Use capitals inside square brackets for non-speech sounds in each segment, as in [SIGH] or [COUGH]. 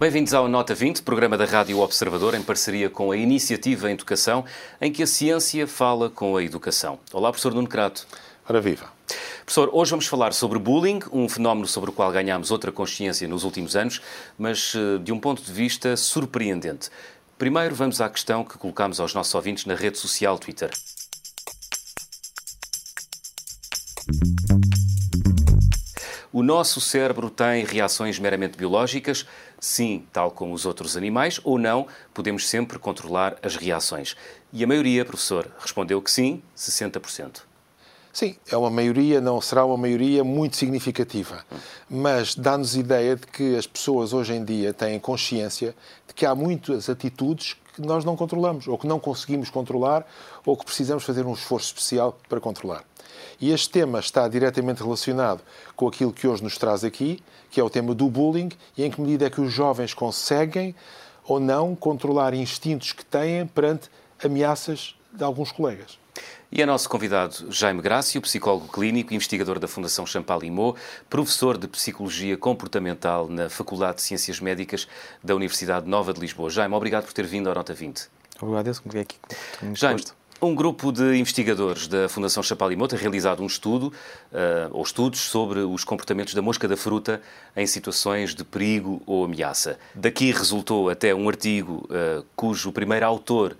Bem-vindos ao Nota 20, programa da Rádio Observador, em parceria com a Iniciativa em Educação, em que a ciência fala com a educação. Olá, professor Nuno Crato. Ora viva. Professor, hoje vamos falar sobre bullying, um fenómeno sobre o qual ganhámos outra consciência nos últimos anos, mas eh, de um ponto de vista surpreendente. Primeiro, vamos à questão que colocámos aos nossos ouvintes na rede social Twitter. O nosso cérebro tem reações meramente biológicas? Sim, tal como os outros animais, ou não, podemos sempre controlar as reações. E a maioria, professor, respondeu que sim, 60%. Sim, é uma maioria, não será uma maioria muito significativa, mas dá-nos ideia de que as pessoas hoje em dia têm consciência de que há muitas atitudes que nós não controlamos, ou que não conseguimos controlar, ou que precisamos fazer um esforço especial para controlar. E este tema está diretamente relacionado com aquilo que hoje nos traz aqui, que é o tema do bullying, e em que medida é que os jovens conseguem ou não controlar instintos que têm perante ameaças de alguns colegas. E é nosso convidado Jaime Grácio, psicólogo clínico, investigador da Fundação Champalimau, professor de Psicologia Comportamental na Faculdade de Ciências Médicas da Universidade Nova de Lisboa. Jaime, obrigado por ter vindo à Nota 20. Obrigado, eu aqui. Jaime, um grupo de investigadores da Fundação Champalimau tem realizado um estudo, uh, ou estudos, sobre os comportamentos da mosca da fruta em situações de perigo ou ameaça. Daqui resultou até um artigo uh, cujo primeiro autor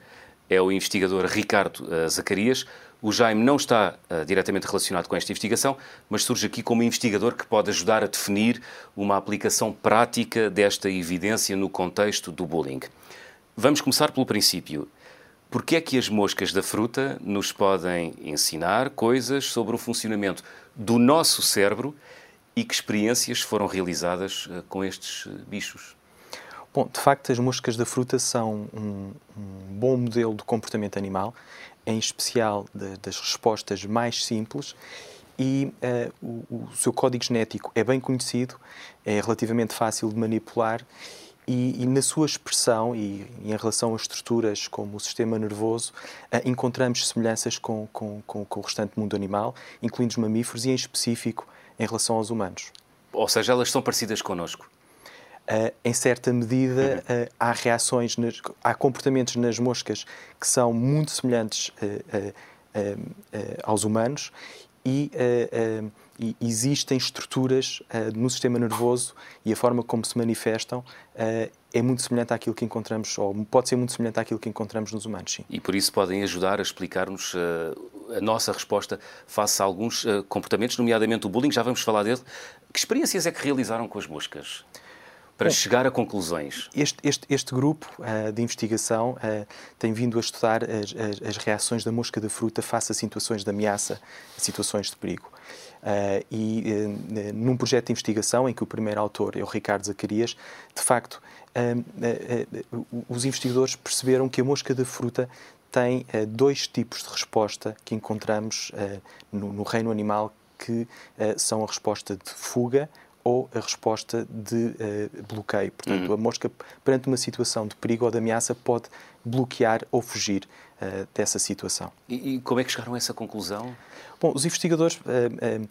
é o investigador Ricardo uh, Zacarias. O Jaime não está uh, diretamente relacionado com esta investigação, mas surge aqui como investigador que pode ajudar a definir uma aplicação prática desta evidência no contexto do bullying. Vamos começar pelo princípio. Por que é que as moscas da fruta nos podem ensinar coisas sobre o funcionamento do nosso cérebro e que experiências foram realizadas uh, com estes bichos? Bom, de facto, as moscas da fruta são um, um bom modelo de comportamento animal, em especial de, das respostas mais simples. E uh, o, o seu código genético é bem conhecido, é relativamente fácil de manipular e, e, na sua expressão e, e, em relação a estruturas como o sistema nervoso, uh, encontramos semelhanças com, com, com, com, o restante mundo animal, incluindo os mamíferos e, em específico, em relação aos humanos. Ou seja, elas são parecidas connosco? Uh, em certa medida, uh, há reações, nas, há comportamentos nas moscas que são muito semelhantes uh, aos humanos e, e, existem estruturas no sistema nervoso e a forma como se manifestam é muito semelhante àquilo que encontramos, ou pode ser muito semelhante àquilo que encontramos nos humanos, sim. E por isso podem ajudar a explicar-nos a nossa resposta face a alguns comportamentos, nomeadamente o bullying, já vamos falar dele. Que experiências é que realizaram com as moscas? Para Bom, chegar a conclusões? Este, este, este grupo uh, de investigação uh, tem vindo a estudar as, as, as, reações da mosca da fruta face a situações de ameaça, a situações de perigo. Uh, e num projeto de investigação em que o primeiro autor é o Ricardo Zacarias, de facto, os investigadores perceberam que a mosca da fruta tem dois tipos de resposta que encontramos no, no reino animal que são a resposta de fuga ou a resposta de uh, bloqueio. Portanto, uhum. a mosca, perante uma situação de perigo ou de ameaça, pode bloquear ou fugir uh, dessa situação. E, e, como é que chegaram a essa conclusão? Bom, os investigadores uh,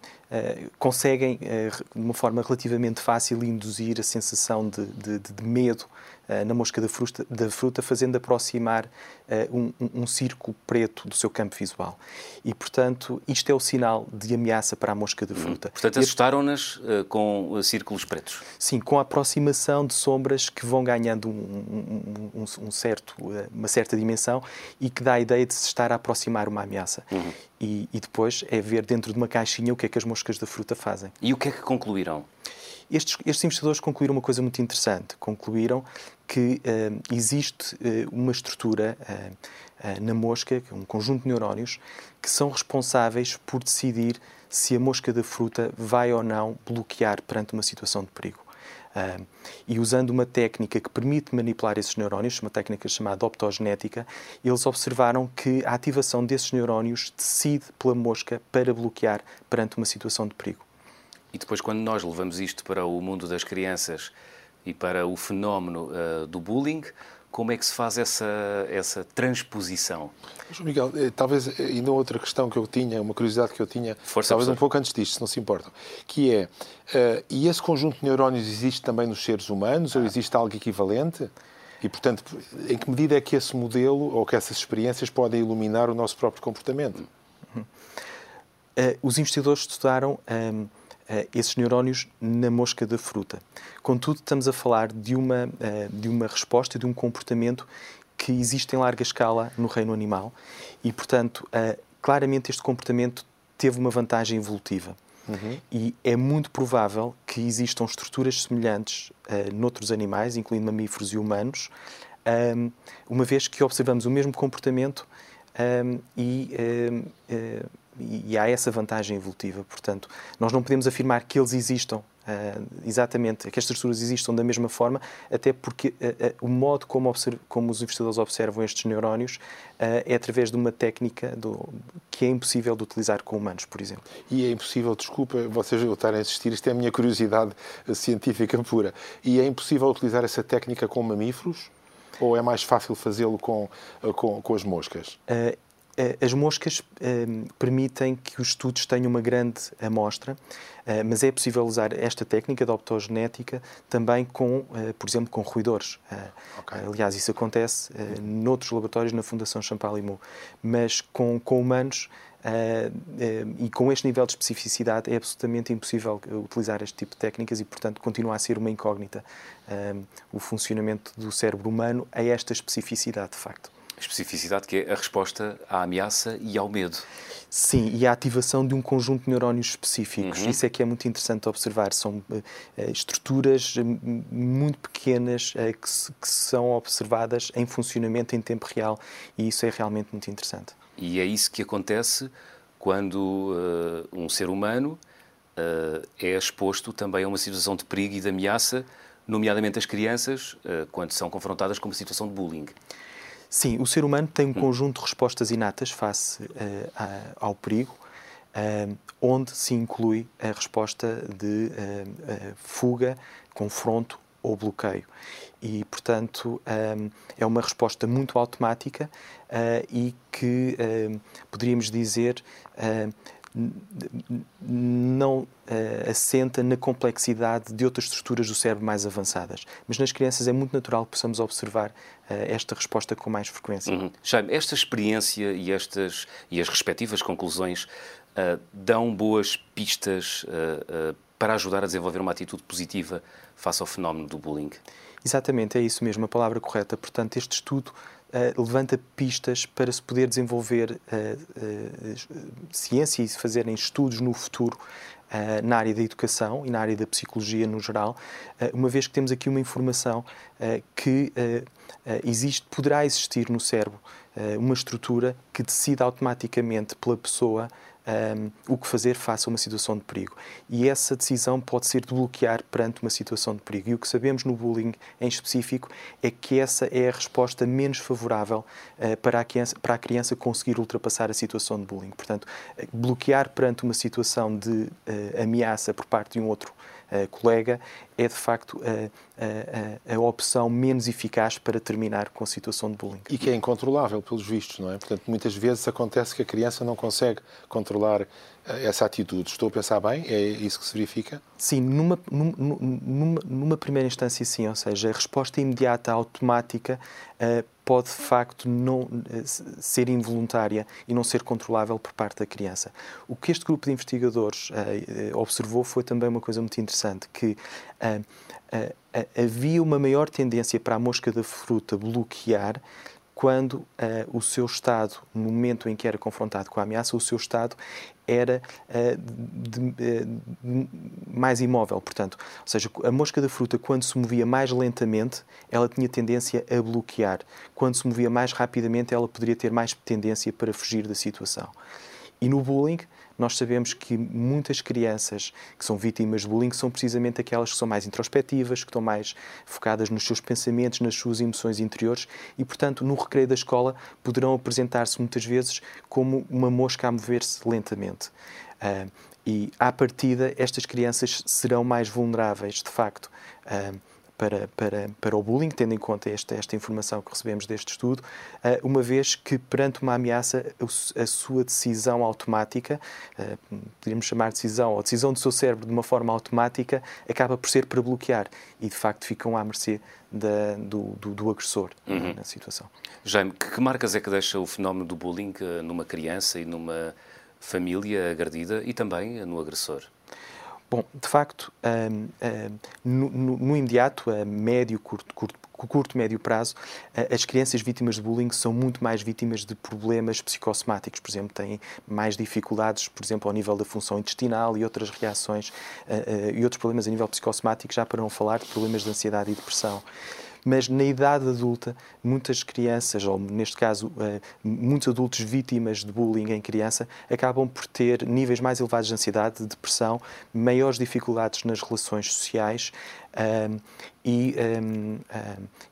conseguem, de uma forma relativamente fácil, induzir a sensação de, de, de medo eh, na mosca da fruta, da fruta fazendo aproximar um, um, círculo preto do seu campo visual. E, portanto, isto é o sinal de ameaça para a mosca da fruta. Hum. Portanto, assustaram-nas com círculos pretos? Sim, com a aproximação de sombras que vão ganhando um, um, um certo, uma certa dimensão e que dá a ideia de se estar a aproximar uma ameaça. Uhum. E, e depois é ver dentro de uma caixinha o que é que as moscas da fruta fazem. E o que é que concluíram? Estes, estes investigadores concluíram uma coisa muito interessante. Concluíram que uh, existe uh, uma estrutura uh, na mosca, um conjunto de neurónios, que são responsáveis por decidir se a mosca da fruta vai ou não bloquear perante uma situação de perigo. E usando uma técnica que permite manipular esses neurónios, uma técnica chamada optogenética, eles observaram que a ativação desses neurónios decide pela mosca para bloquear perante uma situação de perigo. E depois, quando nós levamos isto para o mundo das crianças e para o fenómeno uh, do bullying. Como é que se faz essa, essa transposição? João Miguel, eh, talvez eh, ainda outra questão que eu tinha, uma curiosidade que eu tinha, Força, talvez professor. um pouco antes disto, se não se importa, que é, uh, e esse conjunto de neurónios existe também nos seres humanos ah. ou existe algo equivalente? E, portanto, em que medida é que esse modelo ou que essas experiências podem iluminar o nosso próprio comportamento? Uh, os investigadores estudaram um, uh, esses neurónios na mosca da fruta. Contudo, estamos a falar de uma, uh, de uma resposta, de um comportamento que existe em larga escala no reino animal e, portanto, uh, claramente este comportamento teve uma vantagem evolutiva. Uhum. E é muito provável que existam estruturas semelhantes uh, noutros animais, incluindo mamíferos e humanos, um, uma vez que observamos o mesmo comportamento um, e um, e há essa vantagem evolutiva. Portanto, nós não podemos afirmar que eles existam Uh, exatamente, que as estruturas existam da mesma forma, até porque uh, uh, o modo como, como, os investigadores observam estes neurónios é através de uma técnica do, que é impossível de utilizar com humanos, por exemplo. E é impossível, desculpa vocês estarem a insistir, isto é a minha curiosidade científica pura, e é impossível utilizar essa técnica com mamíferos? Ou é mais fácil fazê-lo com, com, com as moscas? Eh, as moscas eh, permitem que os estudos tenham uma grande amostra, eh, mas é possível usar esta técnica de optogenética também com, por exemplo, com roedores. Okay. Aliás, isso acontece noutros laboratórios na Fundação Champalimau, mas com, com humanos e com este nível de especificidade é absolutamente impossível utilizar este tipo de técnicas e, portanto, continua a ser uma incógnita o funcionamento do cérebro humano a esta especificidade, de facto especificidade que é a resposta à ameaça e ao medo. Sim, e a ativação de um conjunto de neurónios específicos. Uhum. Isso é que é muito interessante observar. São uh, estruturas muito pequenas uh, que, se, que, são observadas em funcionamento em tempo real e isso é realmente muito interessante. E é isso que acontece quando uh, um ser humano é exposto também a uma situação de perigo e de ameaça, nomeadamente as crianças, quando são confrontadas com uma situação de bullying. Sim, o ser humano tem um hum. conjunto de respostas inatas face uh, ao perigo, uh, onde se inclui a resposta de uh, fuga, confronto ou bloqueio. E, portanto, é uma resposta muito automática e que poderíamos dizer não uh, assenta na complexidade de outras estruturas do cérebro mais avançadas. Mas nas crianças é muito natural que possamos observar uh, esta resposta com mais frequência. Uhum. Jaime, esta experiência e, estas, e as respectivas conclusões uh, dão boas pistas para ajudar a desenvolver uma atitude positiva face ao fenómeno do bullying? Exatamente, é isso mesmo, a palavra correta. Portanto, este estudo uh, levanta pistas para se poder desenvolver uh, uh, ciência e se fazerem estudos no futuro na área da educação e na área da psicologia no geral, uma vez que temos aqui uma informação que existe, poderá existir no cérebro uma estrutura que decida automaticamente pela pessoa um, o que fazer face a uma situação de perigo. E essa decisão pode ser de bloquear perante uma situação de perigo. E o que sabemos no bullying em específico é que essa é a resposta menos favorável uh, para, a criança, para a criança conseguir ultrapassar a situação de bullying. Portanto, bloquear perante uma situação de uh, ameaça por parte de um outro colega é de facto a, a, a, opção menos eficaz para terminar com a situação de bullying. E que é incontrolável, pelos vistos, não é? Portanto, muitas vezes acontece que a criança não consegue controlar eh, essa atitude. Estou a pensar bem? É isso que se verifica? Sim, numa, numa, numa primeira instância, sim. Ou seja, a resposta imediata, automática, uh, pode de facto não uh, ser involuntária e não ser controlável por parte da criança. O que este grupo de investigadores uh, observou foi também uma coisa muito interessante, que havia uma maior tendência para a mosca da fruta bloquear quando uh, o seu estado, no momento em que era confrontado com a ameaça, o seu estado era uh, de, uh, mais imóvel, portanto, ou seja, a mosca da fruta quando se movia mais lentamente, ela tinha tendência a bloquear. Quando se movia mais rapidamente, ela poderia ter mais tendência para fugir da situação. E no bullying, nós sabemos que muitas crianças que são vítimas de bullying são precisamente aquelas que são mais introspectivas, que estão mais focadas nos seus pensamentos, nas suas emoções interiores e, portanto, no recreio da escola poderão apresentar-se muitas vezes como uma mosca a mover-se lentamente. Uh, e, à partida, estas crianças serão mais vulneráveis, de facto, uh, para, para, para o bullying, tendo em conta esta, esta informação que recebemos deste estudo, uma vez que perante uma ameaça a sua decisão automática, poderíamos chamar de decisão, ou decisão do seu cérebro de uma forma automática, acaba por ser para bloquear e de facto ficam à mercê da, do, do, do, agressor uhum. na situação. Jaime, que, que marcas é que deixa o fenómeno do bullying numa criança e numa família agredida e também no agressor? Bom, de facto, um, um, no, no, no, imediato, a médio, curto, curto, curto, médio prazo, as crianças vítimas de bullying são muito mais vítimas de problemas psicossomáticos. Por exemplo, têm mais dificuldades, por exemplo, ao nível da função intestinal e outras reações uh, uh, e outros problemas a nível psicossomático, já para não falar de problemas de ansiedade e depressão mas na idade adulta, muitas crianças, ou neste caso, eh, muitos adultos vítimas de bullying em criança, acabam por ter níveis mais elevados de ansiedade, de depressão, maiores dificuldades nas relações sociais um, e, um,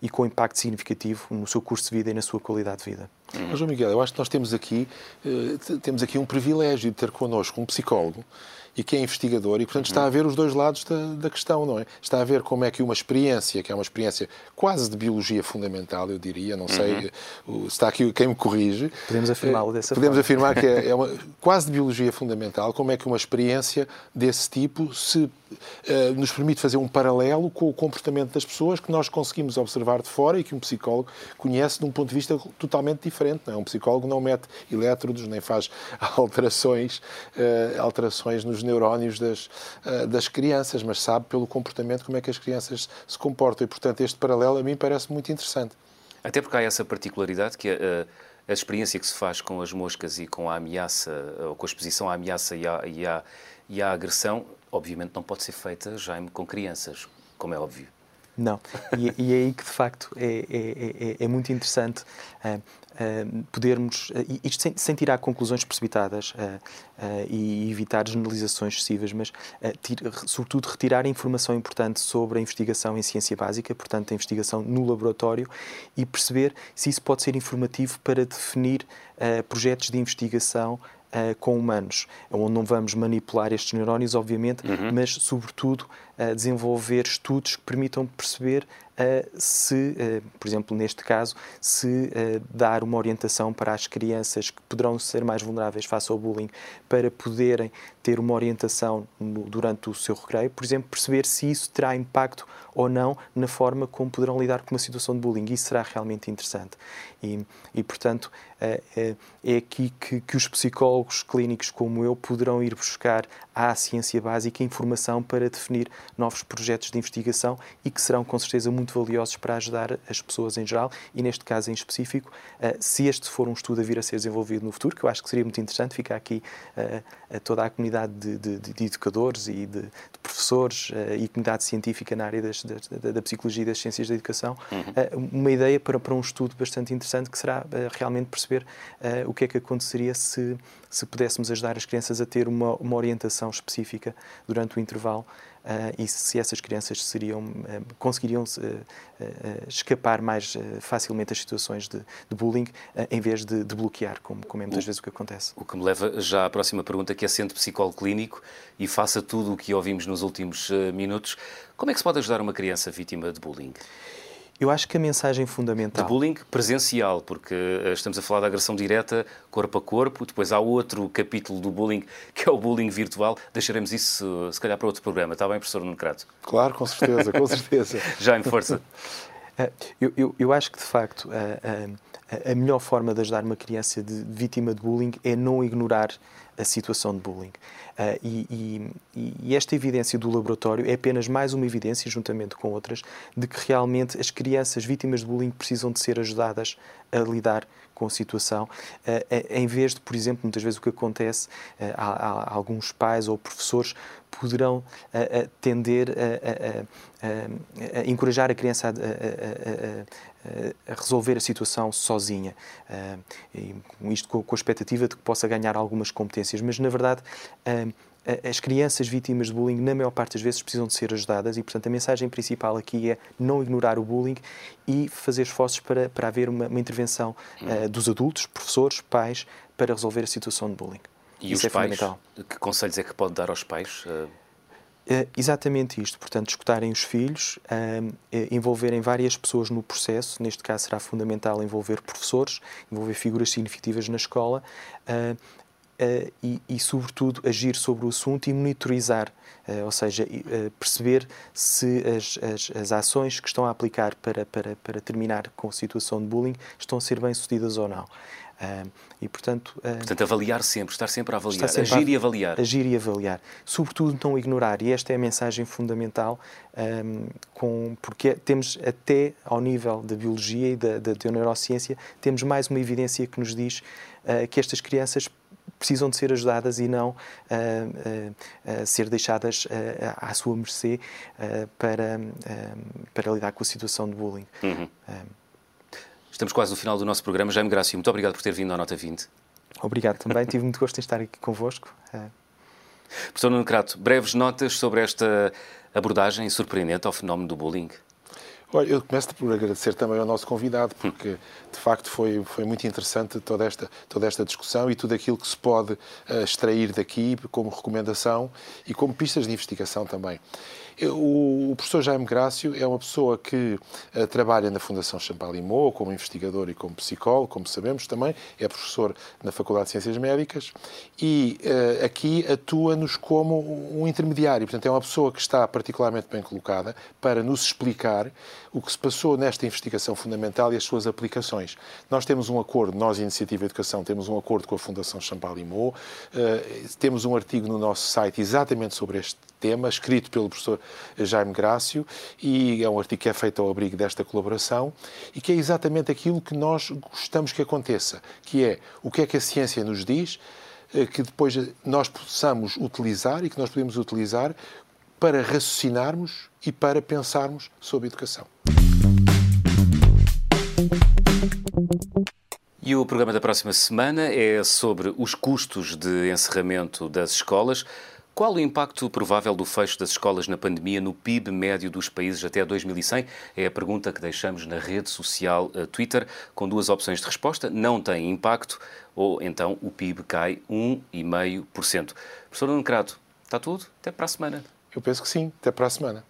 e com impacto significativo no seu curso de vida e na sua qualidade de vida. Mas, João Miguel, eu acho que nós temos aqui, uh, temos aqui um privilégio de ter connosco um psicólogo e que é investigador e, portanto, está a ver os dois lados da, da, questão, não é? Está a ver como é que uma experiência, que é uma experiência quase de biologia fundamental, eu diria, não sei, uhum. está aqui quem me corrige. Podemos afirmá-lo dessa Podemos forma. afirmar que é, [LAUGHS] é uma, quase de biologia fundamental, como é que uma experiência desse tipo se uh, nos permite fazer um paralelo com o comportamento das pessoas que nós conseguimos observar de fora e que um psicólogo conhece de um ponto de vista totalmente diferente. Não é? Um psicólogo não mete elétrodos, nem faz [LAUGHS] alterações, uh, alterações nos neurónios das, uh, das crianças, mas sabe pelo comportamento como é que as crianças se comportam. E, portanto, este paralelo a mim parece muito interessante. Até porque há essa particularidade que a, eh, a experiência que se faz com as moscas e com a ameaça, ou com a exposição à ameaça e à, e à, e à agressão, obviamente não pode ser feita, já com crianças, como é óbvio. Não, e, e é aí que de facto é, é, é, é muito interessante uh, uh, podermos, uh, isto sem, sem, tirar conclusões precipitadas e evitar generalizações excessivas, mas tira, sobretudo retirar informação importante sobre a investigação em ciência básica, portanto a investigação no laboratório e perceber se isso pode ser informativo para definir projetos de investigação uh, com humanos, onde não vamos manipular estes neurónios, obviamente, uhum. mas, sobretudo, desenvolver estudos que permitam perceber uh, se, por exemplo, neste caso, se dar uma orientação para as crianças que poderão ser mais vulneráveis face ao bullying, para poderem ter uma orientação durante o seu recreio, por exemplo, perceber se isso terá impacto ou não na forma como poderão lidar com uma situação de bullying. Isso será realmente interessante. E, e portanto, é aqui que, que, os psicólogos clínicos como eu poderão ir buscar à ciência básica informação para definir novos projetos de investigação e que serão com certeza muito valiosos para ajudar as pessoas em geral e neste caso em específico, eh, se este for um estudo a vir a ser desenvolvido no futuro, que eu acho que seria muito interessante, ficar aqui eh, a toda a comunidade de, de, de educadores e de, de professores eh, e comunidade científica na área das, da, da, psicologia e das ciências da educação, uhum. uma ideia para, para um estudo bastante interessante que será realmente perceber o que é que aconteceria se se pudéssemos ajudar as crianças a ter uma, uma orientação específica durante o intervalo uh, e se essas crianças seriam, uh, conseguiriam uh, escapar mais facilmente das situações de, de bullying em vez de, de bloquear, como, como, é muitas o, vezes o que acontece. O que me leva já à próxima pergunta, que é sendo psicólogo clínico e faça tudo o que ouvimos nos últimos minutos, como é que se pode ajudar uma criança vítima de bullying? Eu acho que a mensagem fundamental. De bullying presencial, porque eh, estamos a falar da agressão direta corpo a corpo, depois há outro capítulo do bullying, que é o bullying virtual. Deixaremos isso, se calhar, para outro programa. Está bem, professor Nuno Crato? Claro, com certeza, com certeza. [LAUGHS] Já em força. Eh, eu, eu, eu, acho que, de facto, a, a, melhor forma de ajudar uma criança de, vítima de bullying é não ignorar a situação de bullying. Uh, e, e, e, esta evidência do laboratório é apenas mais uma evidência, juntamente com outras, de que realmente as crianças vítimas de bullying precisam de ser ajudadas a lidar com a situação, uh, em vez de, por exemplo, muitas vezes o que acontece, uh, há, há, alguns pais ou professores poderão tender a, a, a, a, encorajar a criança a, resolver a situação sozinha. E isto com, com a expectativa de que possa ganhar algumas competências, mas na verdade as crianças vítimas de bullying, na maior parte das vezes, precisam de ser ajudadas e, portanto, a mensagem principal aqui é não ignorar o bullying e fazer esforços para, para haver uma, uma intervenção uh, dos adultos, professores, pais, para resolver a situação de bullying. E Isso os é pais, que conselhos é que pode dar aos pais? Uh... É exatamente isto, portanto, escutarem os filhos, um, envolverem várias pessoas no processo, neste caso será fundamental envolver professores, envolver figuras significativas na escola uh, e, e, sobretudo, agir sobre o assunto e monitorizar, ou seja, perceber se as, as, as, ações que estão a aplicar para, para, para terminar com a situação de bullying estão a ser bem-sucedidas ou não. Uh, e, portanto, uh, portanto, avaliar sempre, estar sempre a avaliar, sempre agir a, e avaliar. Agir e avaliar. Sobretudo, não ignorar, e esta é a mensagem fundamental, com, porque temos até ao nível da biologia e da, da, da neurociência, temos mais uma evidência que nos diz uh, que estas crianças precisam de ser ajudadas e não uh, uh, ser deixadas à sua mercê para, para lidar com a situação de bullying. Uhum. Estamos quase no final do nosso programa. Jaime Graça, muito obrigado por ter vindo à Nota 20. Obrigado também. Tive muito gosto em estar aqui convosco. É. Professor Nuno Crato, breves notas sobre esta abordagem surpreendente ao fenómeno do bullying. Olha, eu começo por agradecer também ao nosso convidado, porque de facto foi, foi muito interessante toda esta, toda esta discussão e tudo aquilo que se pode uh, extrair daqui como recomendação e como pistas de investigação também. O professor Jaime Grácio é uma pessoa que uh, trabalha na Fundação Champalimau como investigador e como psicólogo, como sabemos também, é professor na Faculdade de Ciências Médicas e uh, aqui atua-nos como um intermediário. Portanto, é uma pessoa que está particularmente bem colocada para nos explicar o que se passou nesta investigação fundamental e as suas aplicações. Nós temos um acordo, nós, Iniciativa Educação, temos um acordo com a Fundação Champalimau, uh, temos um artigo no nosso site exatamente sobre este tema, escrito pelo professor Jaime Grácio, e é um artigo que é feito ao abrigo desta colaboração e que é exatamente aquilo que nós gostamos que aconteça, que é o que é que a ciência nos diz, eh, que depois nós possamos utilizar e que nós podemos utilizar para raciocinarmos e para pensarmos sobre educação. E o programa da próxima semana é sobre os custos de encerramento das escolas. Qual o impacto provável do fecho das escolas na pandemia no PIB médio dos países até 2100? É a pergunta que deixamos na rede social eh, Twitter, com duas opções de resposta: não tem impacto ou então o PIB cai 1,5%. Professor Nuno está tudo? Até para a semana. Eu penso que sim. Até para a semana.